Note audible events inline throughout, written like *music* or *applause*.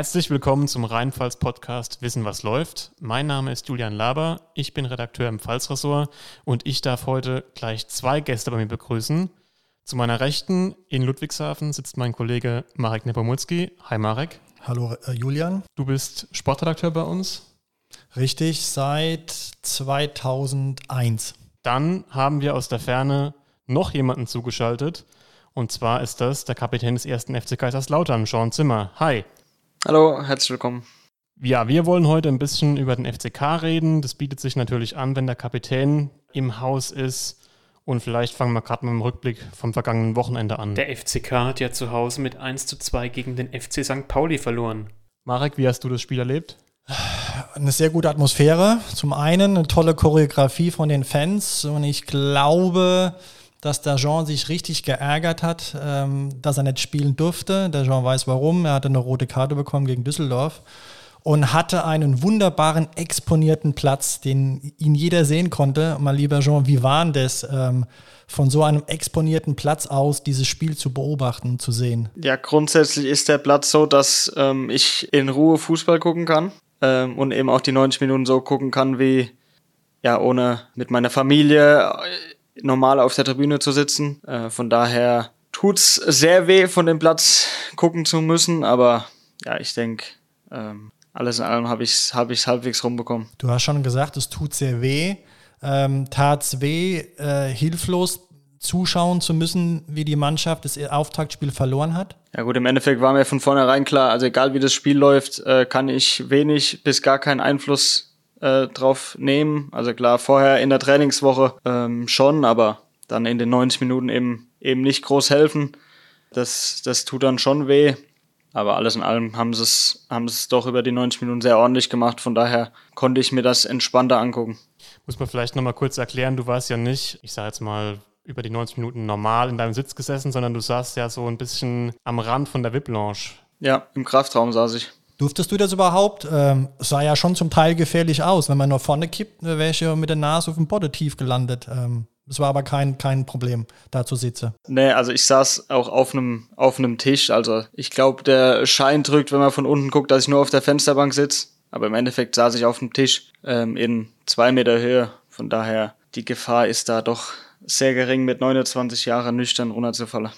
Herzlich willkommen zum Rheinpfalz-Podcast Wissen, was läuft. Mein Name ist Julian Laber, ich bin Redakteur im Pfalzressort und ich darf heute gleich zwei Gäste bei mir begrüßen. Zu meiner Rechten in Ludwigshafen sitzt mein Kollege Marek Nepomulski. Hi Marek. Hallo äh, Julian. Du bist Sportredakteur bei uns. Richtig, seit 2001. Dann haben wir aus der Ferne noch jemanden zugeschaltet. Und zwar ist das der Kapitän des ersten FC Kaiserslautern, Sean Zimmer. Hi. Hallo, herzlich willkommen. Ja, wir wollen heute ein bisschen über den FCK reden. Das bietet sich natürlich an, wenn der Kapitän im Haus ist. Und vielleicht fangen wir gerade mit dem Rückblick vom vergangenen Wochenende an. Der FCK hat ja zu Hause mit 1 zu 2 gegen den FC St. Pauli verloren. Marek, wie hast du das Spiel erlebt? Eine sehr gute Atmosphäre. Zum einen eine tolle Choreografie von den Fans. Und ich glaube, dass der Jean sich richtig geärgert hat, ähm, dass er nicht spielen durfte. Der Jean weiß warum. Er hatte eine rote Karte bekommen gegen Düsseldorf und hatte einen wunderbaren exponierten Platz, den ihn jeder sehen konnte. Mein lieber Jean, wie war denn das, ähm, von so einem exponierten Platz aus dieses Spiel zu beobachten, zu sehen? Ja, grundsätzlich ist der Platz so, dass ähm, ich in Ruhe Fußball gucken kann ähm, und eben auch die 90 Minuten so gucken kann, wie ja, ohne mit meiner Familie normal auf der Tribüne zu sitzen. Äh, von daher tut's sehr weh, von dem Platz gucken zu müssen, aber ja, ich denke, ähm, alles in allem habe ich es hab ich's halbwegs rumbekommen. Du hast schon gesagt, es tut sehr weh. Ähm, tat's weh, äh, hilflos zuschauen zu müssen, wie die Mannschaft das Auftaktspiel verloren hat? Ja gut, im Endeffekt war mir von vornherein klar, also egal wie das Spiel läuft, äh, kann ich wenig bis gar keinen Einfluss äh, drauf nehmen. Also klar, vorher in der Trainingswoche ähm, schon, aber dann in den 90 Minuten eben, eben nicht groß helfen. Das, das tut dann schon weh. Aber alles in allem haben sie es haben es doch über die 90 Minuten sehr ordentlich gemacht. Von daher konnte ich mir das entspannter angucken. Muss man vielleicht nochmal kurz erklären, du warst ja nicht, ich sage jetzt mal, über die 90 Minuten normal in deinem Sitz gesessen, sondern du saßt ja so ein bisschen am Rand von der VIP-Lounge. Ja, im Kraftraum saß ich. Durftest du das überhaupt? Ähm, sah ja schon zum Teil gefährlich aus. Wenn man nur vorne kippt, wäre ich ja mit der Nase auf dem Boden tief gelandet. Ähm, es war aber kein, kein Problem, da zu sitzen. Nee, also ich saß auch auf einem auf Tisch. Also ich glaube, der Schein drückt, wenn man von unten guckt, dass ich nur auf der Fensterbank sitze. Aber im Endeffekt saß ich auf dem Tisch ähm, in zwei Meter Höhe. Von daher, die Gefahr ist da doch sehr gering, mit 29 Jahren nüchtern runterzufallen.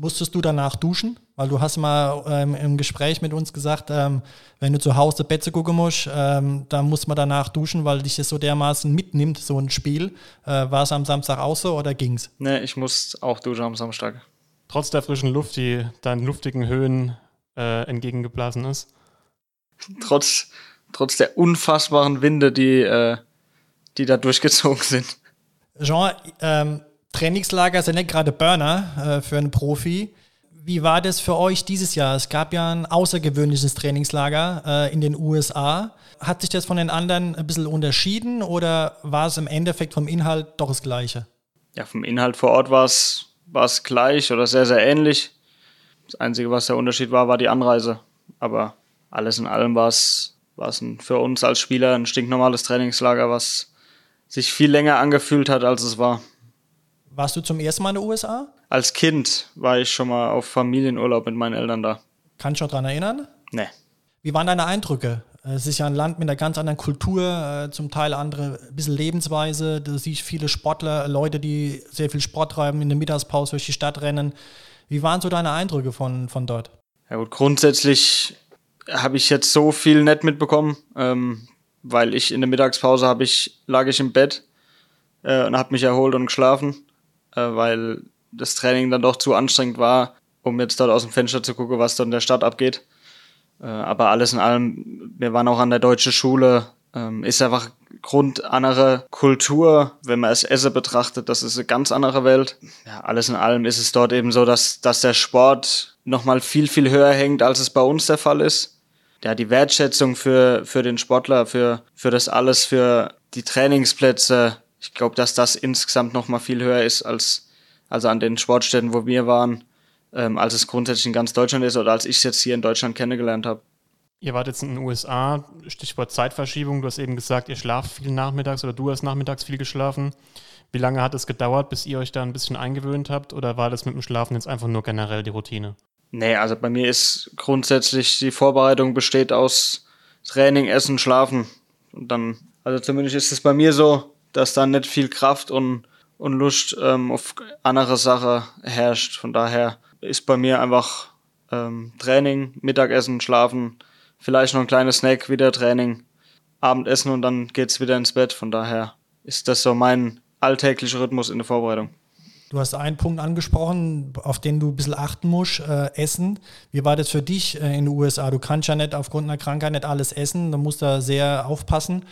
Musstest du danach duschen? Weil du hast mal ähm, im Gespräch mit uns gesagt, ähm, wenn du zu Hause Betze gucken musst, ähm, dann muss man danach duschen, weil dich das so dermaßen mitnimmt, so ein Spiel. Äh, war es am Samstag auch so oder ging's? Nee, ich muss auch duschen am Samstag. Trotz der frischen Luft, die deinen luftigen Höhen äh, entgegengeblasen ist? Trotz, trotz der unfassbaren Winde, die, äh, die da durchgezogen *laughs* sind. Jean, ähm, Trainingslager sind nicht gerade Burner äh, für einen Profi. Wie war das für euch dieses Jahr? Es gab ja ein außergewöhnliches Trainingslager äh, in den USA. Hat sich das von den anderen ein bisschen unterschieden oder war es im Endeffekt vom Inhalt doch das Gleiche? Ja, vom Inhalt vor Ort war es, gleich oder sehr, sehr ähnlich. Das Einzige, was der Unterschied war, war die Anreise. Aber alles in allem war es, für uns als Spieler ein stinknormales Trainingslager, was sich viel länger angefühlt hat, als es war. Warst du zum ersten Mal in den USA? Als Kind war ich schon mal auf Familienurlaub mit meinen Eltern da. Kannst du dich daran erinnern? Nee. Wie waren deine Eindrücke? Es ist ja ein Land mit einer ganz anderen Kultur, äh, zum Teil andere, ein bisschen Lebensweise. Du siehst viele Sportler, Leute, die sehr viel Sport treiben, in der Mittagspause durch die Stadt rennen. Wie waren so deine Eindrücke von, von dort? Ja gut, grundsätzlich habe ich jetzt so viel nett mitbekommen, ähm, weil ich in der Mittagspause ich, lag ich im Bett äh, und habe mich erholt und geschlafen weil das Training dann doch zu anstrengend war, um jetzt dort aus dem Fenster zu gucken, was dort in der Stadt abgeht. Äh, aber alles in allem, wir waren auch an der deutschen Schule, ähm, ist einfach Grund andere Kultur, wenn man es Esse betrachtet, das ist eine ganz andere Welt. Ja, alles in allem ist es dort eben so, dass, dass der Sport nochmal viel, viel höher hängt, als es bei uns der Fall ist. Ja, die Wertschätzung für, für den Sportler, für, für das alles, für die Trainingsplätze, ich glaube, dass das insgesamt noch mal viel höher ist als also an den Sportstätten, wo wir waren, ähm, als es grundsätzlich in ganz Deutschland ist oder als ich es jetzt hier in Deutschland kennengelernt habe. Ihr wart jetzt in den USA, Stichwort Zeitverschiebung. Du hast eben gesagt, ihr schlaft viel nachmittags oder du hast nachmittags viel geschlafen. Wie lange hat es gedauert, bis ihr euch da ein bisschen eingewöhnt habt? Oder war das mit dem Schlafen jetzt einfach nur generell die Routine? Nee, also bei mir ist grundsätzlich die Vorbereitung besteht aus Training, Essen, Schlafen. Und dann, also zumindest ist es bei mir so, dass dann nicht viel Kraft und, und Lust ähm, auf andere Sachen herrscht. Von daher ist bei mir einfach ähm, Training, Mittagessen, Schlafen, vielleicht noch ein kleines Snack, wieder Training, Abendessen und dann geht's wieder ins Bett. Von daher ist das so mein alltäglicher Rhythmus in der Vorbereitung. Du hast einen Punkt angesprochen, auf den du ein bisschen achten musst, äh, Essen. Wie war das für dich äh, in den USA? Du kannst ja nicht aufgrund einer Krankheit nicht alles essen, du musst da sehr aufpassen.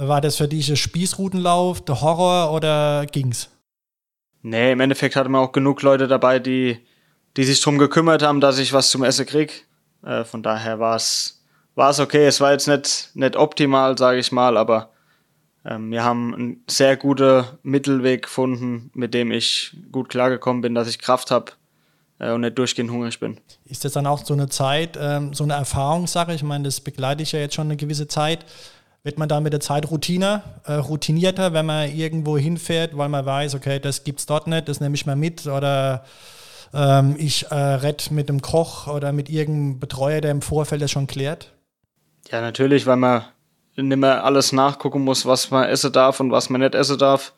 War das für dich ein Spießrutenlauf, der Horror oder ging's? Nee, im Endeffekt hatten wir auch genug Leute dabei, die, die sich darum gekümmert haben, dass ich was zum Essen krieg. Äh, von daher war es okay. Es war jetzt nicht, nicht optimal, sage ich mal, aber ähm, wir haben einen sehr guten Mittelweg gefunden, mit dem ich gut klargekommen bin, dass ich Kraft habe äh, und nicht durchgehend hungrig bin. Ist das dann auch so eine Zeit, ähm, so eine Erfahrungssache? Ich meine, das begleite ich ja jetzt schon eine gewisse Zeit. Wird man da mit der Zeit Routiner, äh, routinierter, wenn man irgendwo hinfährt, weil man weiß, okay, das gibt's dort nicht, das nehme ich mal mit oder ähm, ich äh, rette mit dem Koch oder mit irgendeinem Betreuer, der im Vorfeld das schon klärt? Ja, natürlich, weil man nicht mehr alles nachgucken muss, was man essen darf und was man nicht essen darf,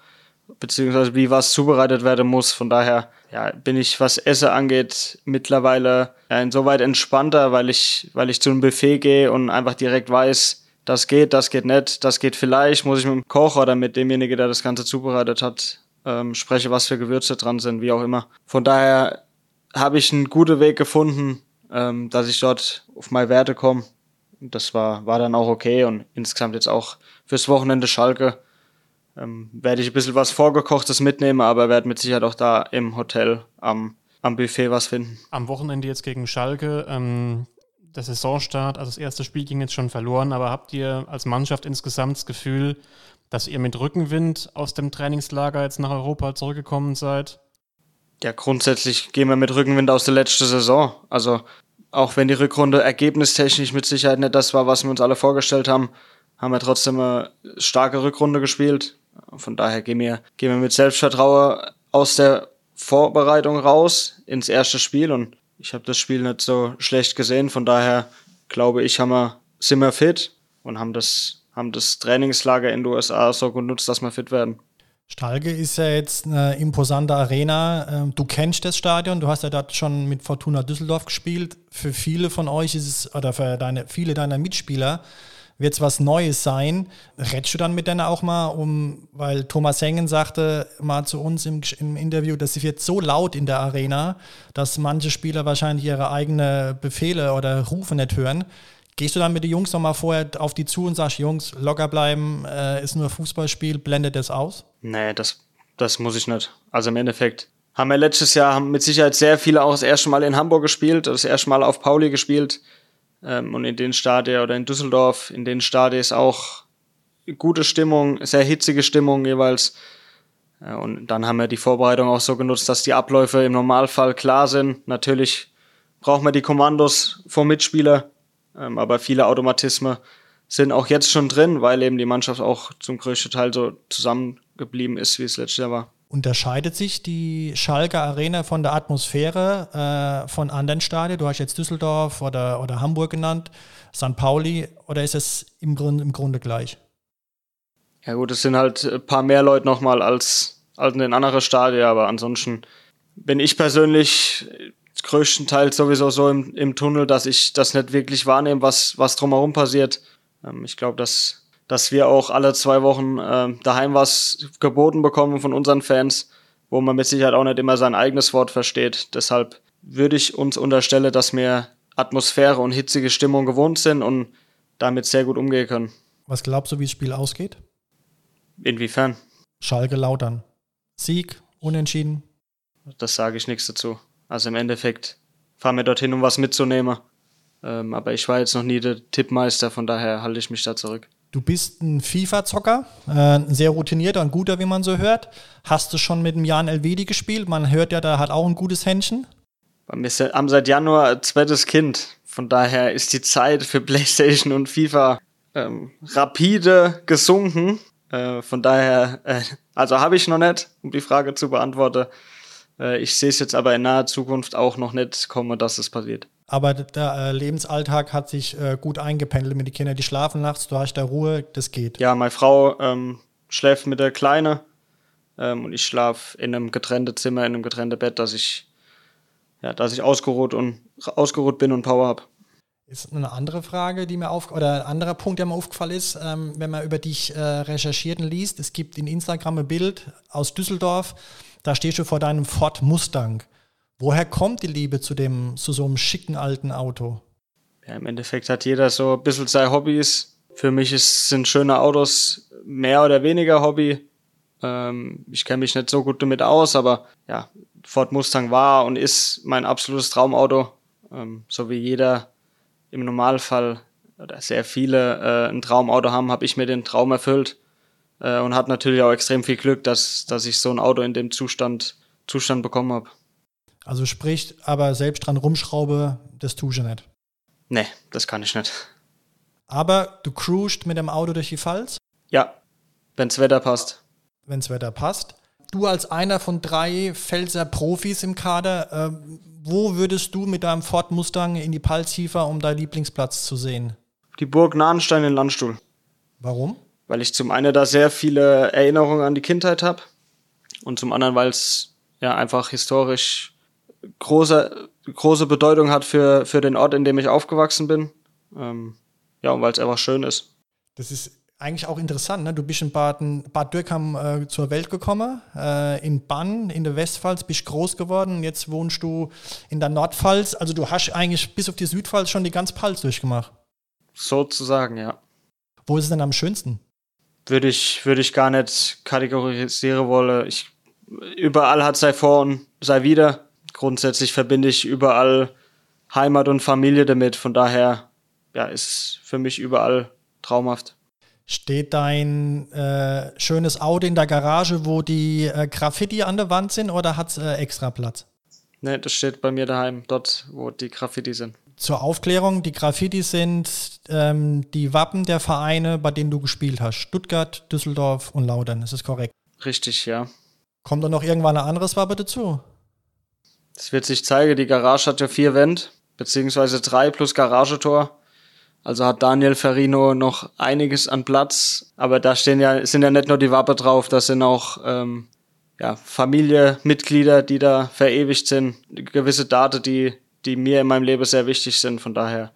beziehungsweise wie was zubereitet werden muss. Von daher ja, bin ich, was Essen angeht, mittlerweile ja, insoweit entspannter, weil ich, weil ich zu einem Buffet gehe und einfach direkt weiß, das geht, das geht nicht, das geht vielleicht, muss ich mit dem Koch oder mit demjenigen, der das Ganze zubereitet hat, ähm, spreche, was für Gewürze dran sind, wie auch immer. Von daher habe ich einen guten Weg gefunden, ähm, dass ich dort auf meine Werte komme das war, war dann auch okay und insgesamt jetzt auch fürs Wochenende Schalke ähm, werde ich ein bisschen was Vorgekochtes mitnehmen, aber werde mit Sicherheit auch da im Hotel am, am Buffet was finden. Am Wochenende jetzt gegen Schalke, ähm, der Saisonstart, also das erste Spiel ging jetzt schon verloren, aber habt ihr als Mannschaft insgesamt das Gefühl, dass ihr mit Rückenwind aus dem Trainingslager jetzt nach Europa zurückgekommen seid? Ja, grundsätzlich gehen wir mit Rückenwind aus der letzten Saison. Also auch wenn die Rückrunde ergebnistechnisch mit Sicherheit nicht das war, was wir uns alle vorgestellt haben, haben wir trotzdem eine starke Rückrunde gespielt. Von daher gehen wir, gehen wir mit Selbstvertrauen aus der Vorbereitung raus ins erste Spiel und ich habe das Spiel nicht so schlecht gesehen. Von daher glaube ich, haben wir, sind wir fit und haben das, haben das Trainingslager in den USA so genutzt, dass wir fit werden. Stalge ist ja jetzt eine imposante Arena. Ähm, du kennst das Stadion, du hast ja dort schon mit Fortuna Düsseldorf gespielt. Für viele von euch ist es, oder für deine, viele deiner Mitspieler, wird es was Neues sein. Rätst du dann mit denen auch mal um, weil Thomas Hengen sagte mal zu uns im, im Interview, dass es wird so laut in der Arena, dass manche Spieler wahrscheinlich ihre eigenen Befehle oder Rufe nicht hören. Gehst du dann mit den Jungs nochmal vorher auf die zu und sagst, Jungs, locker bleiben, äh, ist nur Fußballspiel, blendet das aus? Nee, das, das muss ich nicht. Also im Endeffekt haben wir letztes Jahr haben mit Sicherheit sehr viele auch das erste Mal in Hamburg gespielt, das erste Mal auf Pauli gespielt. Ähm, und in den Stadien oder in Düsseldorf, in den Stadien ist auch gute Stimmung, sehr hitzige Stimmung jeweils. Äh, und dann haben wir die Vorbereitung auch so genutzt, dass die Abläufe im Normalfall klar sind. Natürlich braucht man die Kommandos vom Mitspieler, ähm, aber viele Automatismen sind auch jetzt schon drin, weil eben die Mannschaft auch zum größten Teil so zusammengeblieben ist, wie es letztes Jahr war. Unterscheidet sich die Schalke Arena von der Atmosphäre äh, von anderen Stadien? Du hast jetzt Düsseldorf oder, oder Hamburg genannt, St. Pauli, oder ist es im Grunde, im Grunde gleich? Ja gut, es sind halt ein paar mehr Leute nochmal als, als in den anderen Stadien, aber ansonsten bin ich persönlich größtenteils sowieso so im, im Tunnel, dass ich das nicht wirklich wahrnehme, was, was drumherum passiert. Ähm, ich glaube, dass, dass wir auch alle zwei Wochen äh, daheim was geboten bekommen von unseren Fans, wo man mit Sicherheit auch nicht immer sein eigenes Wort versteht. Deshalb würde ich uns unterstellen, dass wir Atmosphäre und hitzige Stimmung gewohnt sind und damit sehr gut umgehen können. Was glaubst du, wie das Spiel ausgeht? Inwiefern? Schalke lautern. Sieg, unentschieden? Das sage ich nichts dazu. Also im Endeffekt fahren wir dorthin, um was mitzunehmen. Ähm, aber ich war jetzt noch nie der Tippmeister, von daher halte ich mich da zurück. Du bist ein FIFA-Zocker, äh, ein sehr routinierter und guter, wie man so hört. Hast du schon mit dem Jan Elvedi gespielt? Man hört ja, da hat auch ein gutes Händchen. Wir haben seit Januar zweites Kind. Von daher ist die Zeit für PlayStation und FIFA ähm, rapide gesunken. Äh, von daher, äh, also habe ich noch nicht, um die Frage zu beantworten. Äh, ich sehe es jetzt aber in naher Zukunft auch noch nicht kommen, dass es passiert. Aber der äh, Lebensalltag hat sich äh, gut eingependelt mit den Kindern. Die schlafen nachts, du hast da Ruhe, das geht. Ja, meine Frau ähm, schläft mit der Kleine ähm, und ich schlafe in einem getrennten Zimmer, in einem getrennten Bett, dass ich, ja, dass ich ausgeruht, und, ausgeruht bin und Power habe. Ist eine andere Frage, die mir auf oder ein anderer Punkt, der mir aufgefallen ist, ähm, wenn man über dich äh, recherchiert und liest. Es gibt in Instagram ein Bild aus Düsseldorf, da stehst du vor deinem Ford Mustang. Woher kommt die Liebe zu dem, zu so einem schicken alten Auto? Ja, im Endeffekt hat jeder so ein bisschen seine Hobbys. Für mich ist, sind schöne Autos mehr oder weniger Hobby. Ähm, ich kenne mich nicht so gut damit aus, aber ja, Ford Mustang war und ist mein absolutes Traumauto. Ähm, so wie jeder im Normalfall oder sehr viele äh, ein Traumauto haben, habe ich mir den Traum erfüllt äh, und hat natürlich auch extrem viel Glück, dass, dass ich so ein Auto in dem Zustand, Zustand bekommen habe. Also sprich, aber selbst dran rumschraube, das tue ich nicht. Nee, das kann ich nicht. Aber du cruist mit dem Auto durch die Pfalz? Ja, wenn's Wetter passt. Wenn's Wetter passt. Du als einer von drei Pfälzer Profis im Kader, äh, wo würdest du mit deinem Ford Mustang in die Palzhiefer, um deinen Lieblingsplatz zu sehen? Die Burg Nahenstein in Landstuhl. Warum? Weil ich zum einen da sehr viele Erinnerungen an die Kindheit habe und zum anderen, weil es ja einfach historisch große, große Bedeutung hat für, für den Ort, in dem ich aufgewachsen bin. Ähm, ja, und weil es einfach schön ist. Das ist eigentlich auch interessant. Ne? Du bist in Baden, Bad Dürkheim äh, zur Welt gekommen, äh, in Bann, in der Westpfalz, bist groß geworden. Jetzt wohnst du in der Nordpfalz. Also du hast eigentlich bis auf die Südpfalz schon die ganze Pfalz durchgemacht. Sozusagen, ja. Wo ist es denn am schönsten? Würde ich, würde ich gar nicht kategorisieren wollen. Ich, überall hat sei vor und sei wieder. Grundsätzlich verbinde ich überall Heimat und Familie damit. Von daher ja, ist es für mich überall traumhaft. Steht dein äh, schönes Auto in der Garage, wo die äh, Graffiti an der Wand sind oder hat es äh, extra Platz? Ne, das steht bei mir daheim, dort, wo die Graffiti sind. Zur Aufklärung, die Graffiti sind ähm, die Wappen der Vereine, bei denen du gespielt hast. Stuttgart, Düsseldorf und Laudern, ist das korrekt? Richtig, ja. Kommt da noch irgendwann ein anderes Wappe dazu? Das wird sich zeigen, die Garage hat ja vier Wände, beziehungsweise drei plus Garagetor. Also hat Daniel Ferrino noch einiges an Platz, aber da stehen ja, sind ja nicht nur die Wappe drauf, da sind auch ähm, ja, Familienmitglieder, die da verewigt sind, gewisse Daten, die, die mir in meinem Leben sehr wichtig sind. Von daher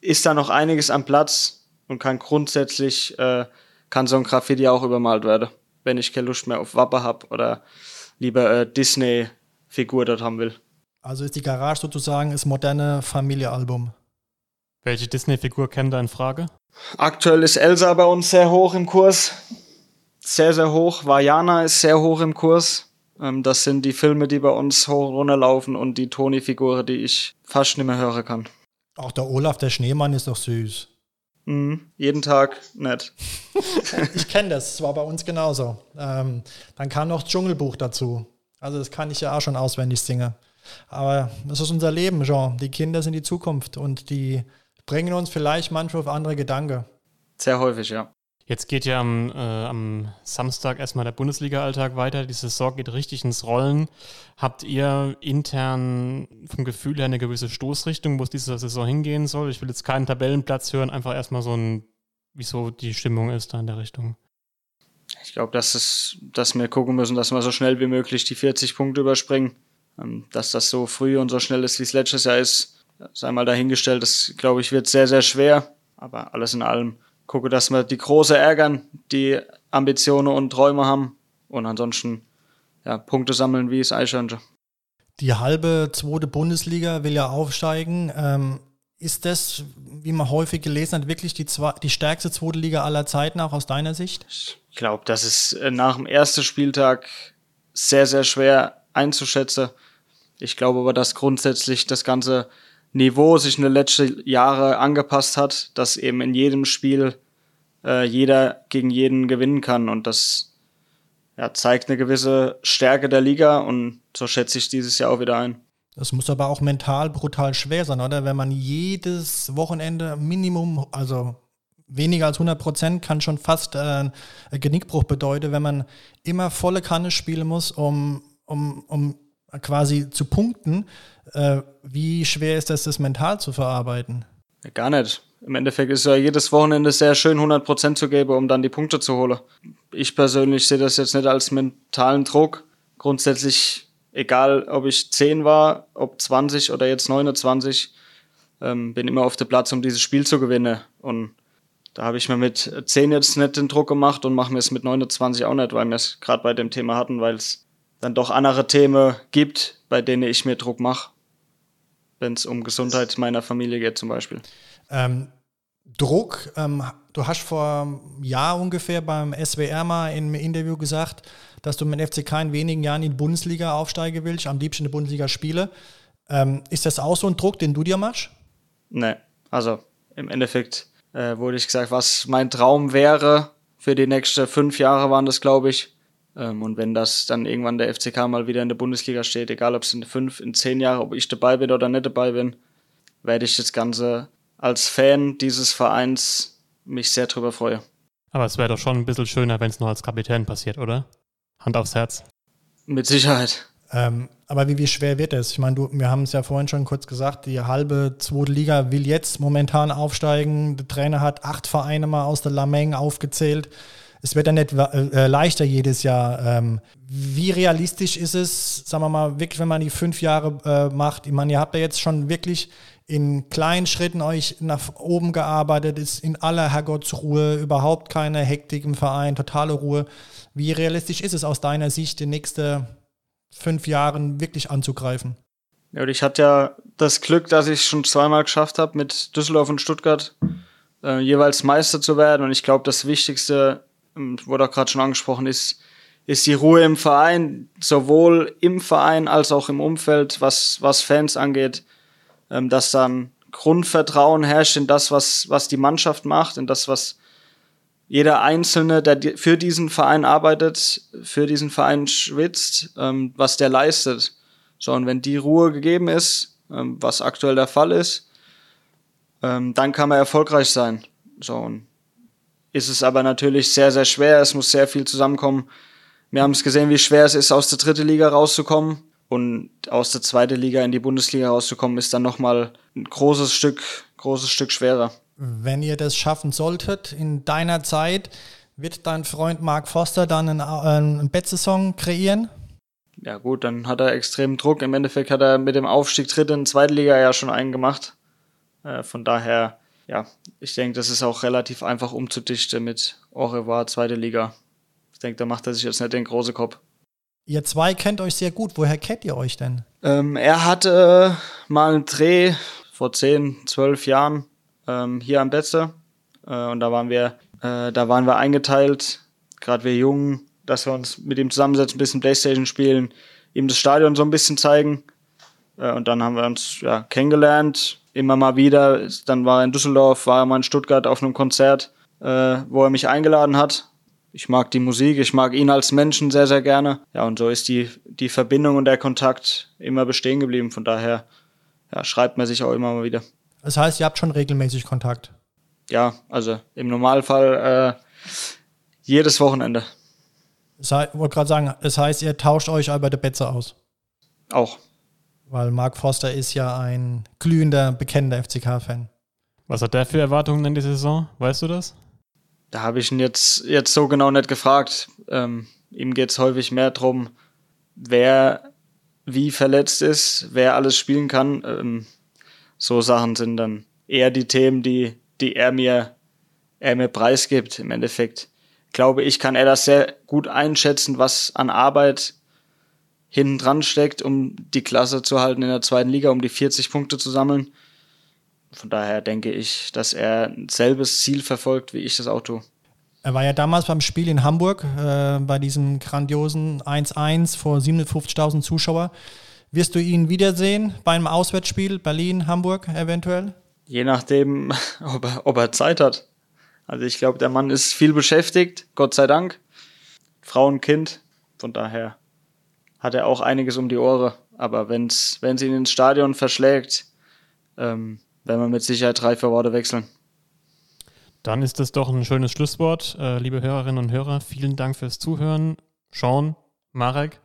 ist da noch einiges an Platz und kann grundsätzlich, äh, kann so ein Graffiti auch übermalt werden, wenn ich keine Lust mehr auf Wappe habe oder lieber äh, Disney-Figur dort haben will. Also ist die Garage sozusagen das moderne Familiealbum. Welche Disney-Figur kennt da in Frage? Aktuell ist Elsa bei uns sehr hoch im Kurs. Sehr, sehr hoch. Vajana ist sehr hoch im Kurs. Ähm, das sind die Filme, die bei uns hoch und runter laufen und die Toni-Figuren, die ich fast nicht mehr hören kann. Auch der Olaf, der Schneemann, ist doch süß. Mhm, jeden Tag nett. *laughs* ich kenne das, das war bei uns genauso. Ähm, dann kam noch Dschungelbuch dazu. Also das kann ich ja auch schon auswendig singen. Aber das ist unser Leben, Jean. Die Kinder sind die Zukunft und die bringen uns vielleicht manchmal auf andere Gedanken. Sehr häufig, ja. Jetzt geht ja am, äh, am Samstag erstmal der Bundesliga-Alltag weiter. Die Saison geht richtig ins Rollen. Habt ihr intern vom Gefühl her eine gewisse Stoßrichtung, wo es diese Saison hingehen soll? Ich will jetzt keinen Tabellenplatz hören, einfach erstmal so ein, wieso die Stimmung ist da in der Richtung. Ich glaube, dass, dass wir gucken müssen, dass wir so schnell wie möglich die 40 Punkte überspringen. Ähm, dass das so früh und so schnell ist, wie es letztes Jahr ist, sei mal dahingestellt. Das, glaube ich, wird sehr, sehr schwer. Aber alles in allem gucke, dass wir die Große ärgern, die Ambitionen und Träume haben und ansonsten ja, Punkte sammeln wie es Eichhörnchen. Die halbe zweite Bundesliga will ja aufsteigen. Ähm, ist das, wie man häufig gelesen hat, wirklich die, zwei, die stärkste zweite Liga aller Zeiten, auch aus deiner Sicht? Ich glaube, das ist äh, nach dem ersten Spieltag sehr, sehr schwer einzuschätzen. Ich glaube aber, dass grundsätzlich das ganze Niveau sich in den letzten Jahren angepasst hat, dass eben in jedem Spiel äh, jeder gegen jeden gewinnen kann und das ja, zeigt eine gewisse Stärke der Liga und so schätze ich dieses Jahr auch wieder ein. Das muss aber auch mental brutal schwer sein, oder? Wenn man jedes Wochenende Minimum, also weniger als 100 Prozent kann schon fast äh, Genickbruch bedeuten, wenn man immer volle Kanne spielen muss, um, um, um quasi zu punkten. Äh, wie schwer ist das, das mental zu verarbeiten? Gar nicht. Im Endeffekt ist ja jedes Wochenende sehr schön, 100% zu geben, um dann die Punkte zu holen. Ich persönlich sehe das jetzt nicht als mentalen Druck. Grundsätzlich, egal ob ich 10 war, ob 20 oder jetzt 29, ähm, bin immer auf dem Platz, um dieses Spiel zu gewinnen. Und da habe ich mir mit 10 jetzt nicht den Druck gemacht und mache mir es mit 29 auch nicht, weil wir es gerade bei dem Thema hatten, weil es dann doch andere Themen gibt, bei denen ich mir Druck mache, wenn es um Gesundheit meiner Familie geht zum Beispiel. Ähm, Druck, ähm, du hast vor einem Jahr ungefähr beim SWR mal in einem Interview gesagt, dass du mit dem FCK in wenigen Jahren in die Bundesliga aufsteigen willst, am liebsten in der Bundesliga spiele. Ähm, ist das auch so ein Druck, den du dir machst? Nee, also im Endeffekt äh, wurde ich gesagt, was mein Traum wäre für die nächsten fünf Jahre waren das, glaube ich. Ähm, und wenn das dann irgendwann der FCK mal wieder in der Bundesliga steht, egal ob es in fünf, in zehn Jahren, ob ich dabei bin oder nicht dabei bin, werde ich das Ganze als Fan dieses Vereins mich sehr drüber freuen. Aber es wäre doch schon ein bisschen schöner, wenn es nur als Kapitän passiert, oder? Hand aufs Herz. Mit Sicherheit. Ähm, aber wie, wie schwer wird es? Ich meine, du, wir haben es ja vorhin schon kurz gesagt, die halbe zweite Liga will jetzt momentan aufsteigen. Der Trainer hat acht Vereine mal aus der Lameng aufgezählt. Es wird ja nicht äh, leichter jedes Jahr. Ähm, wie realistisch ist es, sagen wir mal, wirklich, wenn man die fünf Jahre äh, macht? Ich meine, ihr habt ja jetzt schon wirklich in kleinen Schritten euch nach oben gearbeitet, ist in aller Herrgottsruhe, überhaupt keine Hektik im Verein, totale Ruhe. Wie realistisch ist es aus deiner Sicht, die nächsten fünf Jahren wirklich anzugreifen? Ja, und ich hatte ja das Glück, dass ich es schon zweimal geschafft habe, mit Düsseldorf und Stuttgart äh, jeweils Meister zu werden. Und ich glaube, das Wichtigste, wurde auch gerade schon angesprochen, ist, ist die Ruhe im Verein, sowohl im Verein als auch im Umfeld, was, was Fans angeht, ähm, dass dann Grundvertrauen herrscht in das, was, was die Mannschaft macht, in das, was jeder Einzelne, der für diesen Verein arbeitet, für diesen Verein schwitzt, ähm, was der leistet. So, und wenn die Ruhe gegeben ist, ähm, was aktuell der Fall ist, ähm, dann kann man erfolgreich sein. So, und ist es aber natürlich sehr, sehr schwer. Es muss sehr viel zusammenkommen. Wir haben es gesehen, wie schwer es ist, aus der dritten Liga rauszukommen. Und aus der zweiten Liga in die Bundesliga rauszukommen, ist dann nochmal ein großes Stück, großes Stück schwerer. Wenn ihr das schaffen solltet in deiner Zeit, wird dein Freund Mark Foster dann einen, einen Bettsaison kreieren? Ja gut, dann hat er extrem Druck. Im Endeffekt hat er mit dem Aufstieg dritte in zweite Liga ja schon einen gemacht. Äh, von daher, ja, ich denke, das ist auch relativ einfach umzudichten mit Au revoir, zweite Liga. Ich denke, da macht er sich jetzt nicht den großen Kopf. Ihr zwei kennt euch sehr gut. Woher kennt ihr euch denn? Ähm, er hatte mal einen Dreh vor 10, 12 Jahren ähm, hier am Betze. Äh, und da waren wir, äh, da waren wir eingeteilt, gerade wir Jungen, dass wir uns mit ihm zusammensetzen, ein bisschen Playstation spielen, ihm das Stadion so ein bisschen zeigen. Äh, und dann haben wir uns ja, kennengelernt, immer mal wieder. Dann war er in Düsseldorf, war er mal in Stuttgart auf einem Konzert, äh, wo er mich eingeladen hat. Ich mag die Musik, ich mag ihn als Menschen sehr, sehr gerne. Ja, und so ist die, die Verbindung und der Kontakt immer bestehen geblieben. Von daher ja, schreibt man sich auch immer mal wieder. Das heißt, ihr habt schon regelmäßig Kontakt? Ja, also im Normalfall äh, jedes Wochenende. Ich wollte gerade sagen, das heißt, ihr tauscht euch über die Betze aus? Auch. Weil Mark Foster ist ja ein glühender, bekennender FCK-Fan. Was hat der für Erwartungen in die Saison? Weißt du das? Da habe ich ihn jetzt, jetzt so genau nicht gefragt. Ähm, ihm geht es häufig mehr darum, wer wie verletzt ist, wer alles spielen kann. Ähm, so Sachen sind dann eher die Themen, die, die er mir, er mir preisgibt. Im Endeffekt glaube ich, kann er das sehr gut einschätzen, was an Arbeit hinten dran steckt, um die Klasse zu halten in der zweiten Liga, um die 40 Punkte zu sammeln. Von daher denke ich, dass er ein selbes Ziel verfolgt, wie ich das auch tue. Er war ja damals beim Spiel in Hamburg, äh, bei diesem grandiosen 1-1 vor 57.000 Zuschauer. Wirst du ihn wiedersehen beim Auswärtsspiel Berlin, Hamburg eventuell? Je nachdem, *laughs* ob er, ob er Zeit hat. Also ich glaube, der Mann ist viel beschäftigt, Gott sei Dank. Frau und Kind. Von daher hat er auch einiges um die Ohren. Aber wenn es ihn ins Stadion verschlägt, ähm, werden wir mit Sicherheit drei, vier Worte wechseln. Dann ist das doch ein schönes Schlusswort. Äh, liebe Hörerinnen und Hörer, vielen Dank fürs Zuhören. Sean, Marek,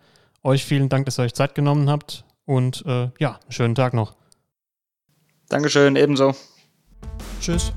Euch vielen Dank, dass ihr euch Zeit genommen habt und äh, ja, einen schönen Tag noch. Dankeschön, ebenso. Tschüss.